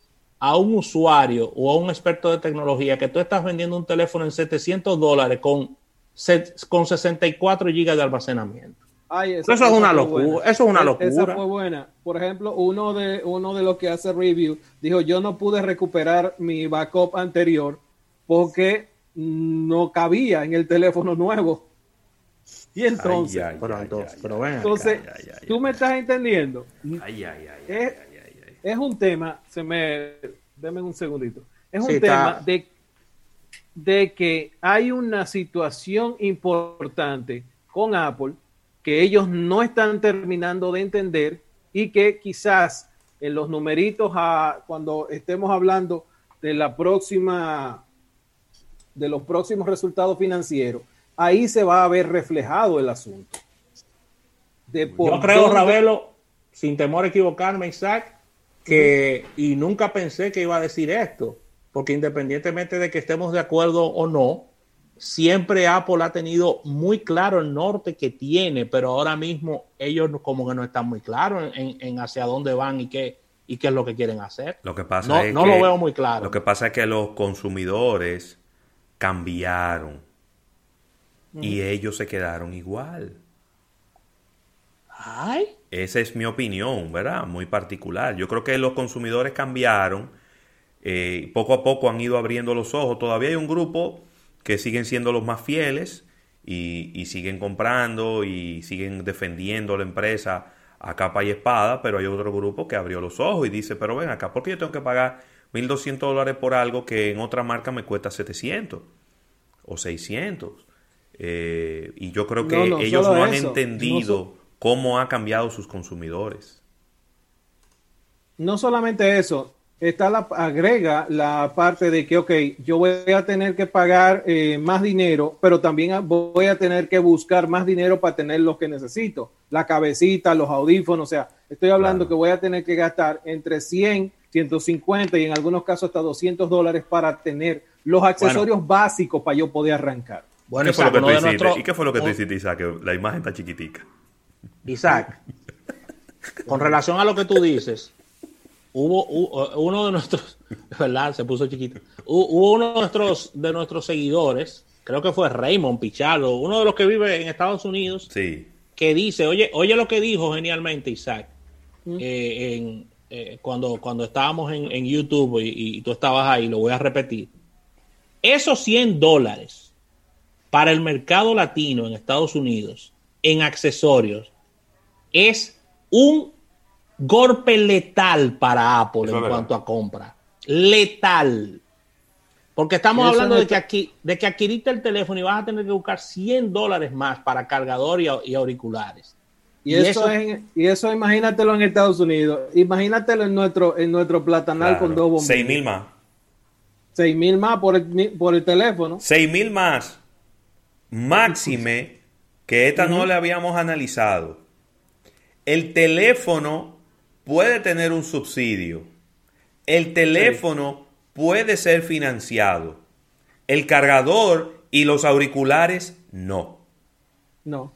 a un usuario o a un experto de tecnología que tú estás vendiendo un teléfono en 700 dólares con, con 64 gigas de almacenamiento. eso, es una locura. Eso es una locura. Esa fue buena. Por ejemplo, uno de, uno de los que hace review dijo, yo no pude recuperar mi backup anterior porque no cabía en el teléfono nuevo. Y entonces, entonces, tú me estás entendiendo. Es, es un tema, se me, denme un segundito. Es un tema de, de que hay una situación importante con Apple que ellos no están terminando de entender y que quizás en los numeritos a, cuando estemos hablando de la próxima de los próximos resultados financieros, ahí se va a ver reflejado el asunto. Yo creo, Ravelo, sin temor a equivocarme, Isaac, que, y nunca pensé que iba a decir esto, porque independientemente de que estemos de acuerdo o no, siempre Apple ha tenido muy claro el norte que tiene, pero ahora mismo ellos como que no están muy claros en, hacia dónde van y qué, y qué es lo que quieren hacer. Lo que pasa no, es no lo veo muy claro. Lo que pasa es que los consumidores cambiaron y ellos se quedaron igual. Ay. Esa es mi opinión, ¿verdad? Muy particular. Yo creo que los consumidores cambiaron, eh, poco a poco han ido abriendo los ojos. Todavía hay un grupo que siguen siendo los más fieles y, siguen comprando y siguen defendiendo la empresa a capa y espada, pero hay otro grupo que abrió los ojos y dice, pero ven acá, ¿por qué yo tengo que pagar 1.200 dólares por algo que en otra marca me cuesta 700 o 600? Eh, y yo creo que ellos no han entendido cómo ha cambiado sus consumidores. No solamente eso, está la, agrega la parte de que, ok, yo voy a tener que pagar eh, más dinero, pero también voy a tener que buscar más dinero para tener lo que necesito, la cabecita, los audífonos, o sea, estoy hablando que voy a tener que gastar entre 100, 150 y en algunos casos hasta 200 dólares para tener los accesorios básicos para yo poder arrancar. Bueno, ¿Qué fue lo que tú hiciste? ¿Y qué fue lo que tú hiciste, Isaac? Que la imagen está chiquitica. Isaac, con relación a lo que tú dices, hubo, uno de nuestros, ¿verdad? Se puso chiquito. Hubo uno de nuestros, de nuestros seguidores, creo que fue Raymond Pichardo, uno de los que vive en Estados Unidos, sí. que dice, oye, oye lo que dijo genialmente Isaac, eh, eh, cuando, cuando estábamos en, YouTube y, tú estabas ahí, lo voy a repetir. Esos 100 dólares para el mercado latino en Estados Unidos en accesorios es un golpe letal para Apple en cuanto a compra. Letal. Porque estamos hablando de que, aquí, de que adquiriste el teléfono y vas a tener que buscar 100 dólares más para cargador y, auriculares. Y, eso, es, y eso imagínatelo en Estados Unidos. Imagínatelo en nuestro, en nuestro platanal con dos bombillos. 6 mil más. 6 mil más por el, por el teléfono. 6 mil más. Máxime que esta no le habíamos analizado. El teléfono puede tener un subsidio. El teléfono puede ser financiado. El cargador y los auriculares no. No.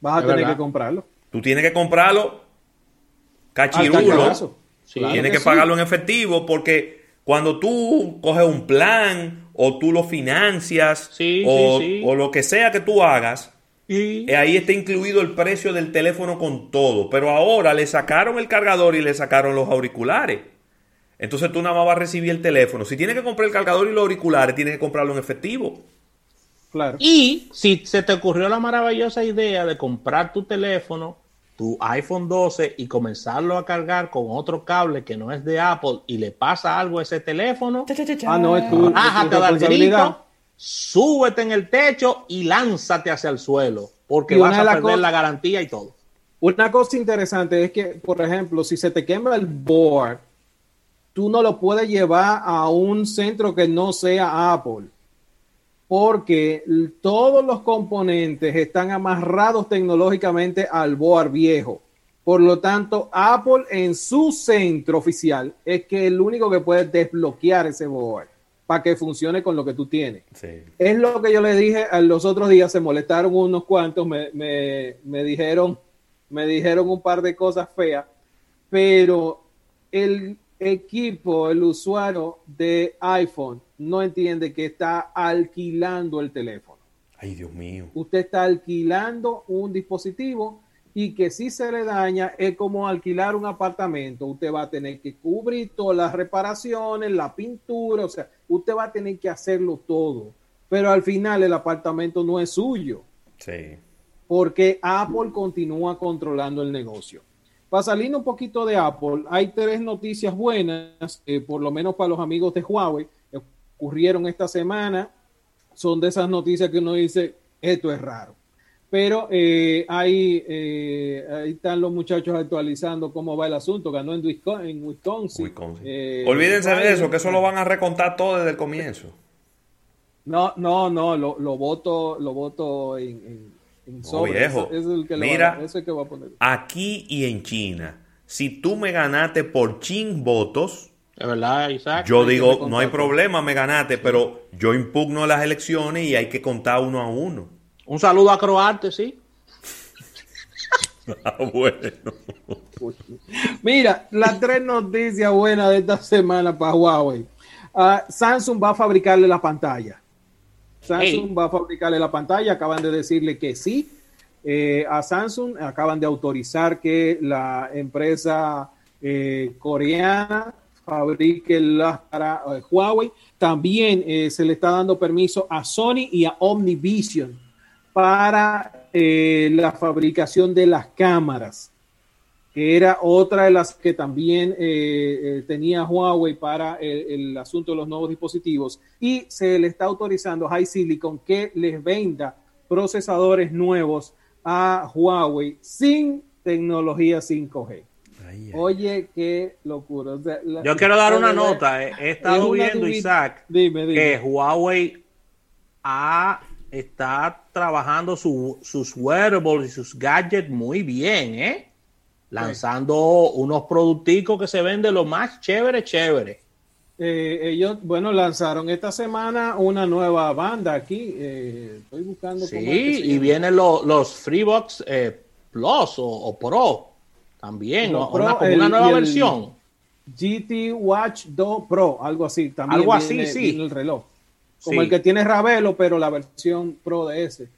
Vas a tener que comprarlo. Tú tienes que comprarlo cachirulo. tienes que, pagarlo en efectivo porque cuando tú coges un plan o tú lo financias o, o lo que sea que tú hagas, y ahí está incluido el precio del teléfono con todo. Pero ahora le sacaron el cargador y le sacaron los auriculares. Entonces tú nada más vas a recibir el teléfono. Si tienes que comprar el cargador y los auriculares, tienes que comprarlo en efectivo. Claro. Y si se te ocurrió la maravillosa idea de comprar tu teléfono, tu iPhone 12 y comenzarlo a cargar con otro cable que no es de Apple y le pasa algo a ese teléfono, ah, no, es tu, súbete en el techo y lánzate hacia el suelo, porque vas a perder la garantía y todo. Una cosa interesante es que, por ejemplo, si se te quema el board, tú no lo puedes llevar a un centro que no sea Apple, porque todos los componentes están amarrados tecnológicamente al board viejo. Por lo tanto, Apple en su centro oficial es que el único que puede desbloquear ese board para que funcione con lo que tú tienes. Es lo que yo le dije a los otros días, se molestaron unos cuantos, me, me, dijeron, me dijeron un par de cosas feas, pero el equipo, el usuario de iPhone no entiende que está alquilando el teléfono. Ay, Dios mío. Usted está alquilando un dispositivo y que si se le daña es como alquilar un apartamento. Usted va a tener que cubrir todas las reparaciones, la pintura, o sea, usted va a tener que hacerlo todo. Pero al final el apartamento no es suyo. Sí. porque Apple continúa controlando el negocio. Para salir un poquito de Apple, hay tres noticias buenas, eh, por lo menos para los amigos de Huawei, ocurrieron esta semana. Son de esas noticias que uno dice, esto es raro. Pero eh, ahí, eh, ahí, están los muchachos actualizando cómo va el asunto. Ganó en Wisconsin. Olvídense de eso, que eso lo van a recontar todo desde el comienzo. No, no, no, lo, voto, lo voto en viejo. Mira, aquí y en China, si tú me ganaste por chin votos, verdad, yo digo, no hay problema, me ganaste, pero yo impugno las elecciones y hay que contar uno a uno. Un saludo a Croarte, sí. ah, bueno. Mira, las tres noticias buenas de esta semana para Huawei. Ah, Samsung va a fabricarle la pantalla. Samsung va a fabricarle la pantalla, acaban de decirle que sí eh, a Samsung, acaban de autorizar que la empresa eh, coreana fabrique las para eh, Huawei. También se le está dando permiso a Sony y a Omnivision para la fabricación de las cámaras que era otra de las que también eh, eh, tenía Huawei para el, asunto de los nuevos dispositivos. Y se le está autorizando a Silicon que les venda procesadores nuevos a Huawei sin tecnología 5G. Oye, qué locura. Yo quiero dar una nota. Eh. He estado viendo, Isaac, que Huawei está trabajando sus wearables y sus gadgets muy bien, ¿eh? lanzando unos producticos que se venden lo más chévere, chévere. Eh, ellos, bueno, lanzaron esta semana una nueva banda aquí. Eh, estoy buscando. Sí, y vienen los Freebox eh, Plus o, Pro también, una, nueva versión. GT Watch 2 Pro, algo así. También algo así, sí. el reloj. Como el que tiene Ravelo, pero la versión Pro de ese.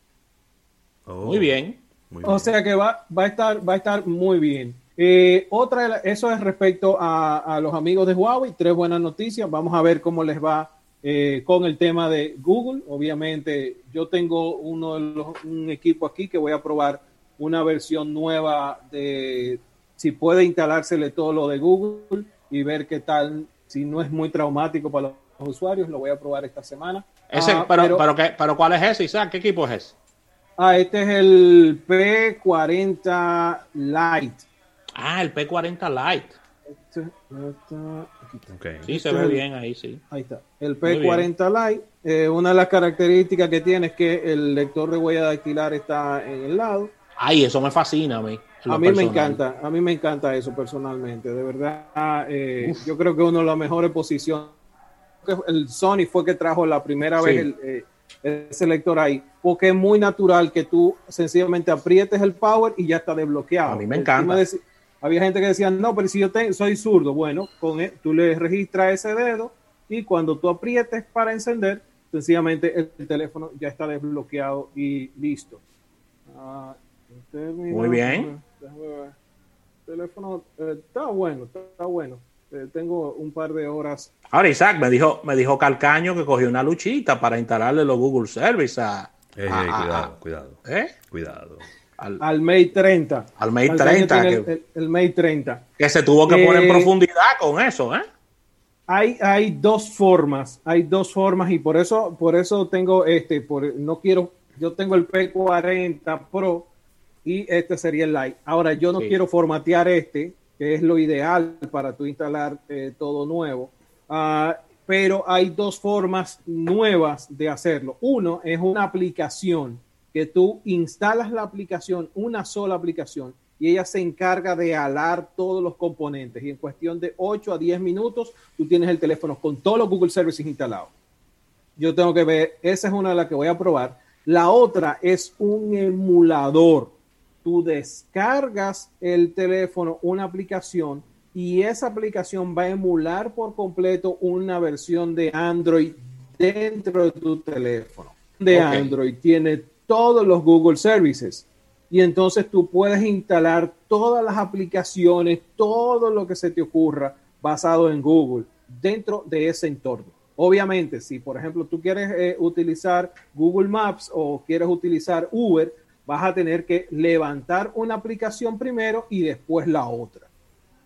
Muy bien o sea que va, va, a estar, va a estar muy bien. Eh, otra, eso es respecto a, los amigos de Huawei. Tres buenas noticias. Vamos a ver cómo les va eh, con el tema de Google. Obviamente, yo tengo uno de los, un equipo aquí que voy a probar una versión nueva de si puede instalársele todo lo de Google y ver qué tal, si no es muy traumático para los usuarios, lo voy a probar esta semana. Ese, ah, pero, pero, pero, ¿cuál es ese, Isaac? ¿Qué equipo es ese? Ah, este es el P40 Lite. Ah, el P40 Lite. Este, okay. Sí, se ve bien ahí, sí. Ahí está. El P40 Lite. Eh, una de las características que tiene es que el lector de huella dactilar está en el lado. Ay, eso me fascina a mí. A mí me encanta, a mí me encanta eso personalmente. De verdad, eh, yo creo que uno de las mejores posiciones. El Sony fue que trajo la primera vez el, eh, ese lector ahí, porque es muy natural que tú sencillamente aprietes el power y ya está desbloqueado. A mí me encanta. había gente que decía, no, pero si yo soy zurdo, bueno, con e, tú le registras ese dedo y cuando tú aprietes para encender, sencillamente el, teléfono ya está desbloqueado y listo. Ah, muy bien. El teléfono eh, está bueno, está bueno. Eh, tengo un par de horas. Ahora, Isaac, me dijo, me dijo Calcaño que cogió una luchita para instalarle los Google Service a. Eh, cuidado, cuidado. ¿Eh? Cuidado. Al, al, Mate 30. Al Mate 30. Que, el, Mate 30. Que se tuvo que poner en profundidad con eso, ¿eh? Hay, hay dos formas, hay dos formas y por eso, por eso tengo este, por, no quiero, yo tengo el P40 Pro y este sería el Lite. Ahora, yo no quiero formatear este que es lo ideal para tú instalar eh, todo nuevo. Ah, pero hay dos formas nuevas de hacerlo. Uno es una aplicación que tú instalas la aplicación, una sola aplicación, y ella se encarga de alar todos los componentes. Y en cuestión de 8 a 10 minutos, tú tienes el teléfono con todos los Google Services instalados. Yo tengo que ver, esa es una de las que voy a probar. La otra es un emulador tú descargas el teléfono, una aplicación, y esa aplicación va a emular por completo una versión de Android dentro de tu teléfono. De Android tiene todos los Google Services. Y entonces tú puedes instalar todas las aplicaciones, todo lo que se te ocurra basado en Google dentro de ese entorno. Obviamente, si por ejemplo tú quieres eh, utilizar Google Maps o quieres utilizar Uber, vas a tener que levantar una aplicación primero y después la otra.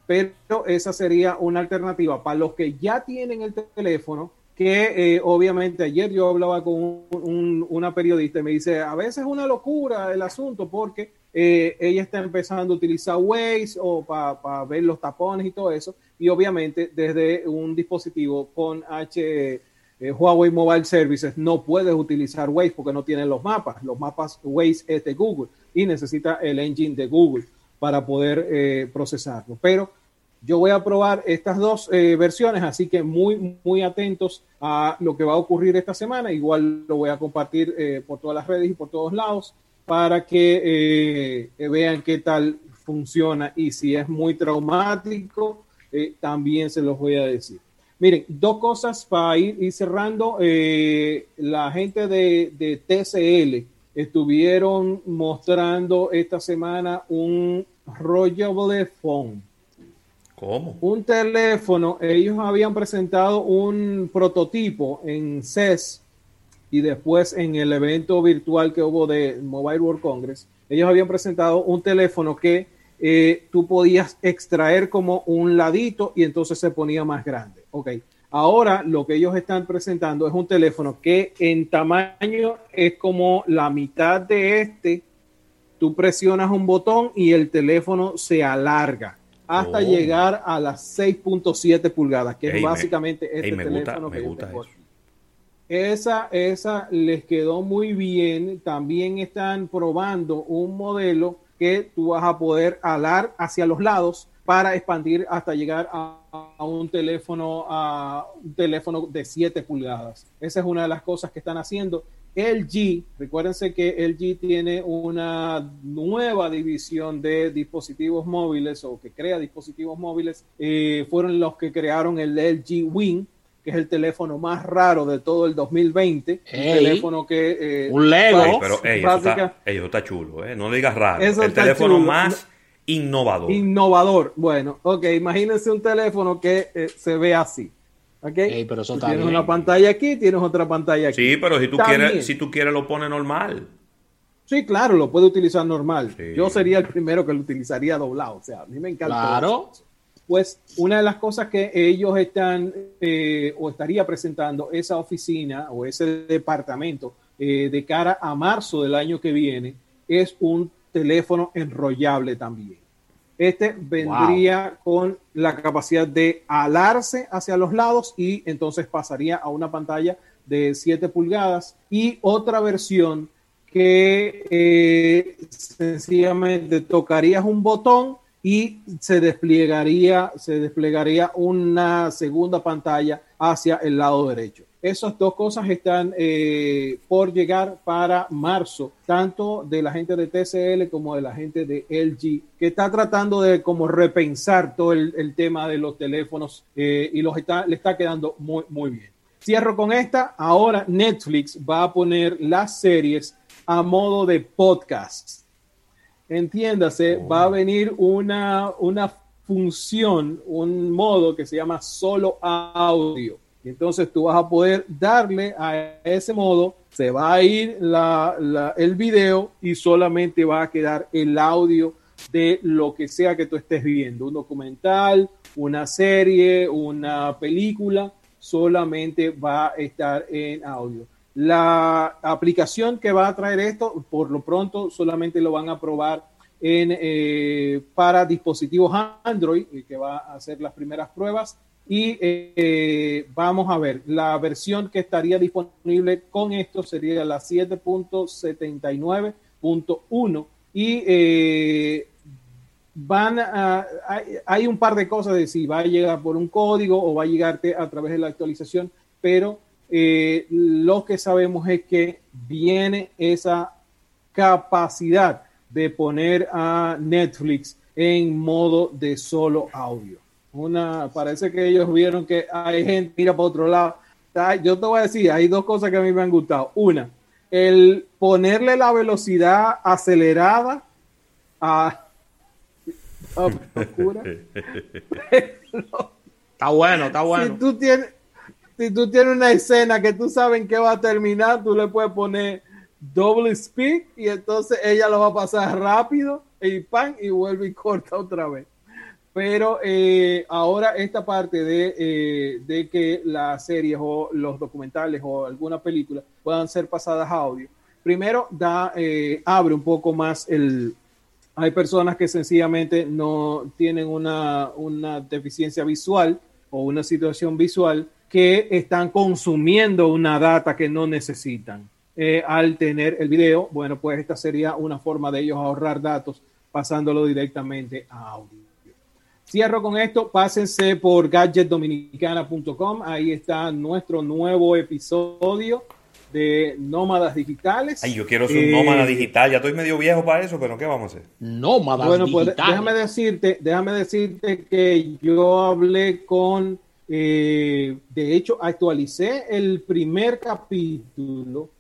Pero esa sería una alternativa para los que ya tienen el teléfono, que eh, obviamente ayer yo hablaba con una periodista y me dice, a veces es una locura el asunto porque eh, ella está empezando a utilizar Waze o para ver los tapones y todo eso, y obviamente desde un dispositivo con H eh, Huawei Mobile Services no puedes utilizar Waze porque no tiene los mapas. Los mapas Waze es de Google y necesita el engine de Google para poder eh, procesarlo. Pero yo voy a probar estas dos eh, versiones, así que muy, muy atentos a lo que va a ocurrir esta semana. Igual lo voy a compartir por todas las redes y por todos lados para que vean qué tal funciona y si es muy traumático, también se los voy a decir. Miren, dos cosas para ir, cerrando. Eh, la gente de, TCL estuvieron mostrando esta semana un Rollable Phone. ¿Cómo? Un teléfono. Ellos habían presentado un prototipo en CES y después en el evento virtual que hubo de Mobile World Congress. Ellos habían presentado un teléfono que eh, tú podías extraer como un ladito y entonces se ponía más grande. Ok. Ahora lo que ellos están presentando es un teléfono que en tamaño es como la mitad de este. Tú presionas un botón y el teléfono se alarga hasta oh. llegar a las 6.7 pulgadas, que es básicamente este teléfono que gusta Esa, esa les quedó muy bien. También están probando un modelo que tú vas a poder alar hacia los lados para expandir hasta llegar a, un teléfono a un teléfono de 7 pulgadas. Esa es una de las cosas que están haciendo. LG, recuérdense que LG tiene una nueva división de dispositivos móviles o que crea dispositivos móviles. Eh, fueron los que crearon el LG Wing, que es el teléfono más raro de todo el 2020. un teléfono que... Eh, un Lego. pero eso está, chulo, ¿eh? no digas raro. el teléfono más innovador. Innovador. Bueno, ok, imagínense un teléfono que eh, se ve así. ¿Ok? pero eso tienes una pantalla aquí, tienes otra pantalla aquí. Sí, pero si tú, quieres, si tú quieres lo pone normal. Sí, claro, lo puede utilizar normal. Yo sería el primero que lo utilizaría doblado. O sea, a mí me encanta. Claro pues una de las cosas que ellos están eh, o estaría presentando esa oficina o ese departamento eh, de cara a marzo del año que viene es un teléfono enrollable también. Este vendría con la capacidad de alarse hacia los lados y entonces pasaría a una pantalla de 7 pulgadas y otra versión que eh, sencillamente tocarías un botón y se desplegaría, se desplegaría una segunda pantalla hacia el lado derecho. Esas dos cosas están eh, por llegar para marzo, tanto de la gente de TCL como de la gente de LG, que está tratando de como repensar todo el, tema de los teléfonos eh, y los está, le está quedando muy, muy bien. Cierro con esta. Ahora Netflix va a poner las series a modo de podcast entiéndase, va a oh. venir una, una función, un modo que se llama solo audio. Y entonces tú vas a poder darle a ese modo, se va a ir el video y solamente va a quedar el audio de lo que sea que tú estés viendo, un documental, una serie, una película, solamente va a estar en audio. La aplicación que va a traer esto, por lo pronto, solamente lo van a probar en, eh, para dispositivos Android, que va a hacer las primeras pruebas. Y eh, vamos a ver, la versión que estaría disponible con esto sería la 7.79.1 y van a, hay, un par de cosas de si va a llegar por un código o va a llegarte a través de la actualización, pero eh, lo que sabemos es que viene esa capacidad de poner a Netflix en modo de solo audio. Una, parece que ellos vieron que hay gente mira para otro lado. Yo te voy a decir, hay dos cosas que a mí me han gustado. Una, el ponerle la velocidad acelerada a, está bueno, está bueno. Si tú tienes, si tú tienes una escena que tú sabes que va a terminar, tú le puedes poner double speed y entonces ella lo va a pasar rápido y pan y vuelve y corta otra vez. Pero eh, ahora esta parte de, eh, de, que las series o los documentales o alguna película puedan ser pasadas a audio, primero da, eh, abre un poco más el... Hay personas que sencillamente no tienen una, una deficiencia visual o una situación visual que están consumiendo una data que no necesitan. al tener el video, bueno, pues esta sería una forma de ellos ahorrar datos pasándolo directamente a audio. Cierro con esto, pásense por gadgetdominicana.com, ahí está nuestro nuevo episodio de Nómadas Digitales. Ay, yo quiero ser un nómada eh, digital, ya estoy medio viejo para eso, pero ¿qué vamos a hacer? Nómadas bueno, pues déjame decirte, déjame decirte que yo hablé con, eh, de hecho, actualicé el primer capítulo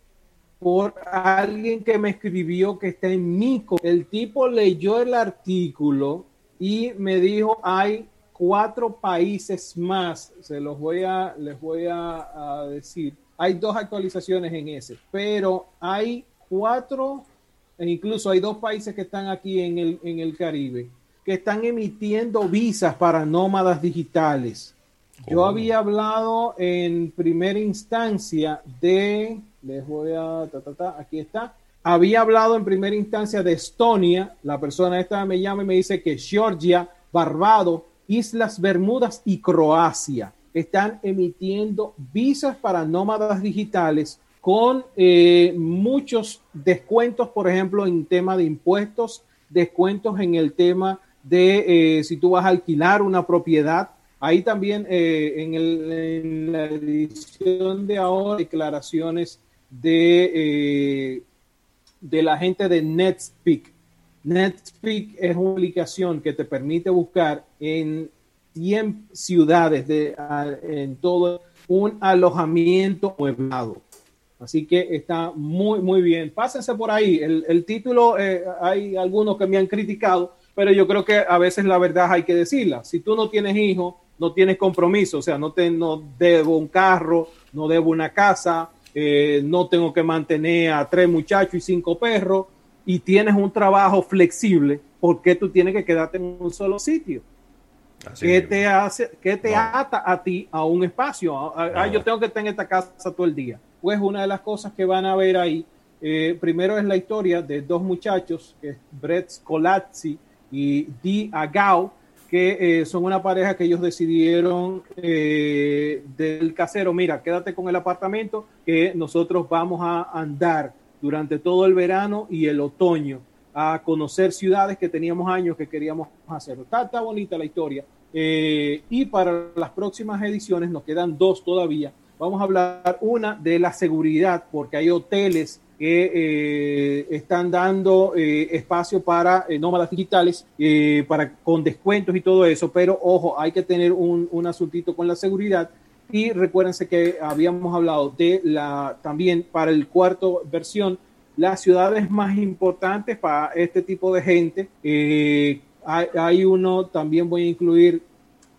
por alguien que me escribió que está en Mico. El tipo leyó el artículo y me dijo hay cuatro países más, se los voy a, les voy a, decir. Hay dos actualizaciones en ese, pero hay cuatro, e incluso hay dos países que están aquí en el, en el Caribe, que están emitiendo visas para nómadas digitales. Yo oh. había hablado en primera instancia de, les voy a, aquí está, había hablado en primera instancia de Estonia, la persona esta me llama y me dice que Georgia, Barbados, Islas Bermudas y Croacia están emitiendo visas para nómadas digitales con eh, muchos descuentos, por ejemplo, en tema de impuestos, descuentos en el tema de eh, si tú vas a alquilar una propiedad. Ahí también eh, en, en, la edición de ahora, declaraciones de de la gente de NetSpeak. NetSpeak es una aplicación que te permite buscar en 100 ciudades de, en todo un alojamiento mueblado. Así que está muy, muy bien. Pásense por ahí. El, título, eh, hay algunos que me han criticado, pero yo creo que a veces la verdad hay que decirla. Si tú no tienes hijos, no tienes compromiso, o sea, no, te, no debo un carro, no debo una casa, eh, no tengo que mantener a tres muchachos y cinco perros, y tienes un trabajo flexible, ¿por qué tú tienes que quedarte en un solo sitio? ¿Qué te, hace, qué te ata a ti a un espacio? Ah, yo tengo que estar en esta casa todo el día. Pues una de las cosas que van a ver ahí, eh, primero es la historia de dos muchachos, que es Brett Scolazzi y Di Agao, que eh, son una pareja que ellos decidieron eh, del casero, mira, quédate con el apartamento que nosotros vamos a andar durante todo el verano y el otoño a conocer ciudades que teníamos años que queríamos hacer. Está, bonita la historia. Eh, y para las próximas ediciones nos quedan dos todavía. Vamos a hablar una de la seguridad, porque hay hoteles que eh, están dando eh, espacio para eh, nómadas digitales, para, con descuentos y todo eso, pero ojo, hay que tener un, un asuntito con la seguridad. Y recuérdense que habíamos hablado de la también para el cuarto versión, las ciudades más importantes para este tipo de gente. Hay, hay, uno, también voy a incluir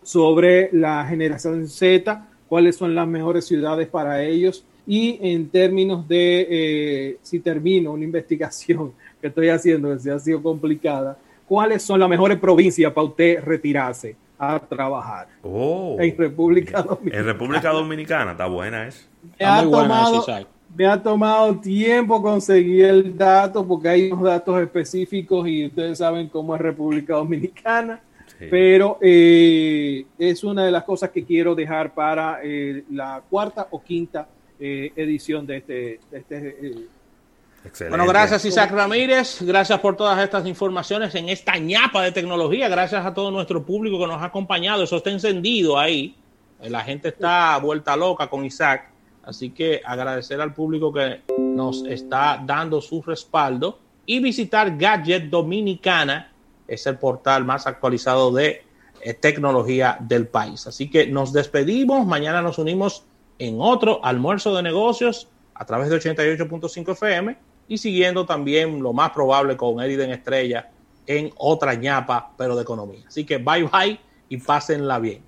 sobre la generación Z, cuáles son las mejores ciudades para ellos y en términos de eh, si termino una investigación que estoy haciendo, que se ha sido complicada, ¿cuáles son las mejores provincias para usted retirarse a trabajar? Oh, en República Dominicana. En República Dominicana, está buena es. Me ha, tomado, me ha tomado tiempo conseguir el dato porque hay unos datos específicos y ustedes saben cómo es República Dominicana. Pero eh, es una de las cosas que quiero dejar para eh, la cuarta o quinta eh, edición de este. este eh, bueno, gracias Isaac Ramírez, gracias por todas estas informaciones en esta ñapa de tecnología, gracias a todo nuestro público que nos ha acompañado, eso está encendido ahí, la gente está vuelta loca con Isaac, así que agradecer al público que nos está dando su respaldo. Y visitar Gadget Dominicana, es el portal más actualizado de eh, tecnología del país. Así que nos despedimos, mañana nos unimos en otro almuerzo de negocios a través de 88.5 FM y siguiendo también lo más probable con Eriden Estrella en otra ñapa, pero de economía. Así que bye bye y pásenla bien.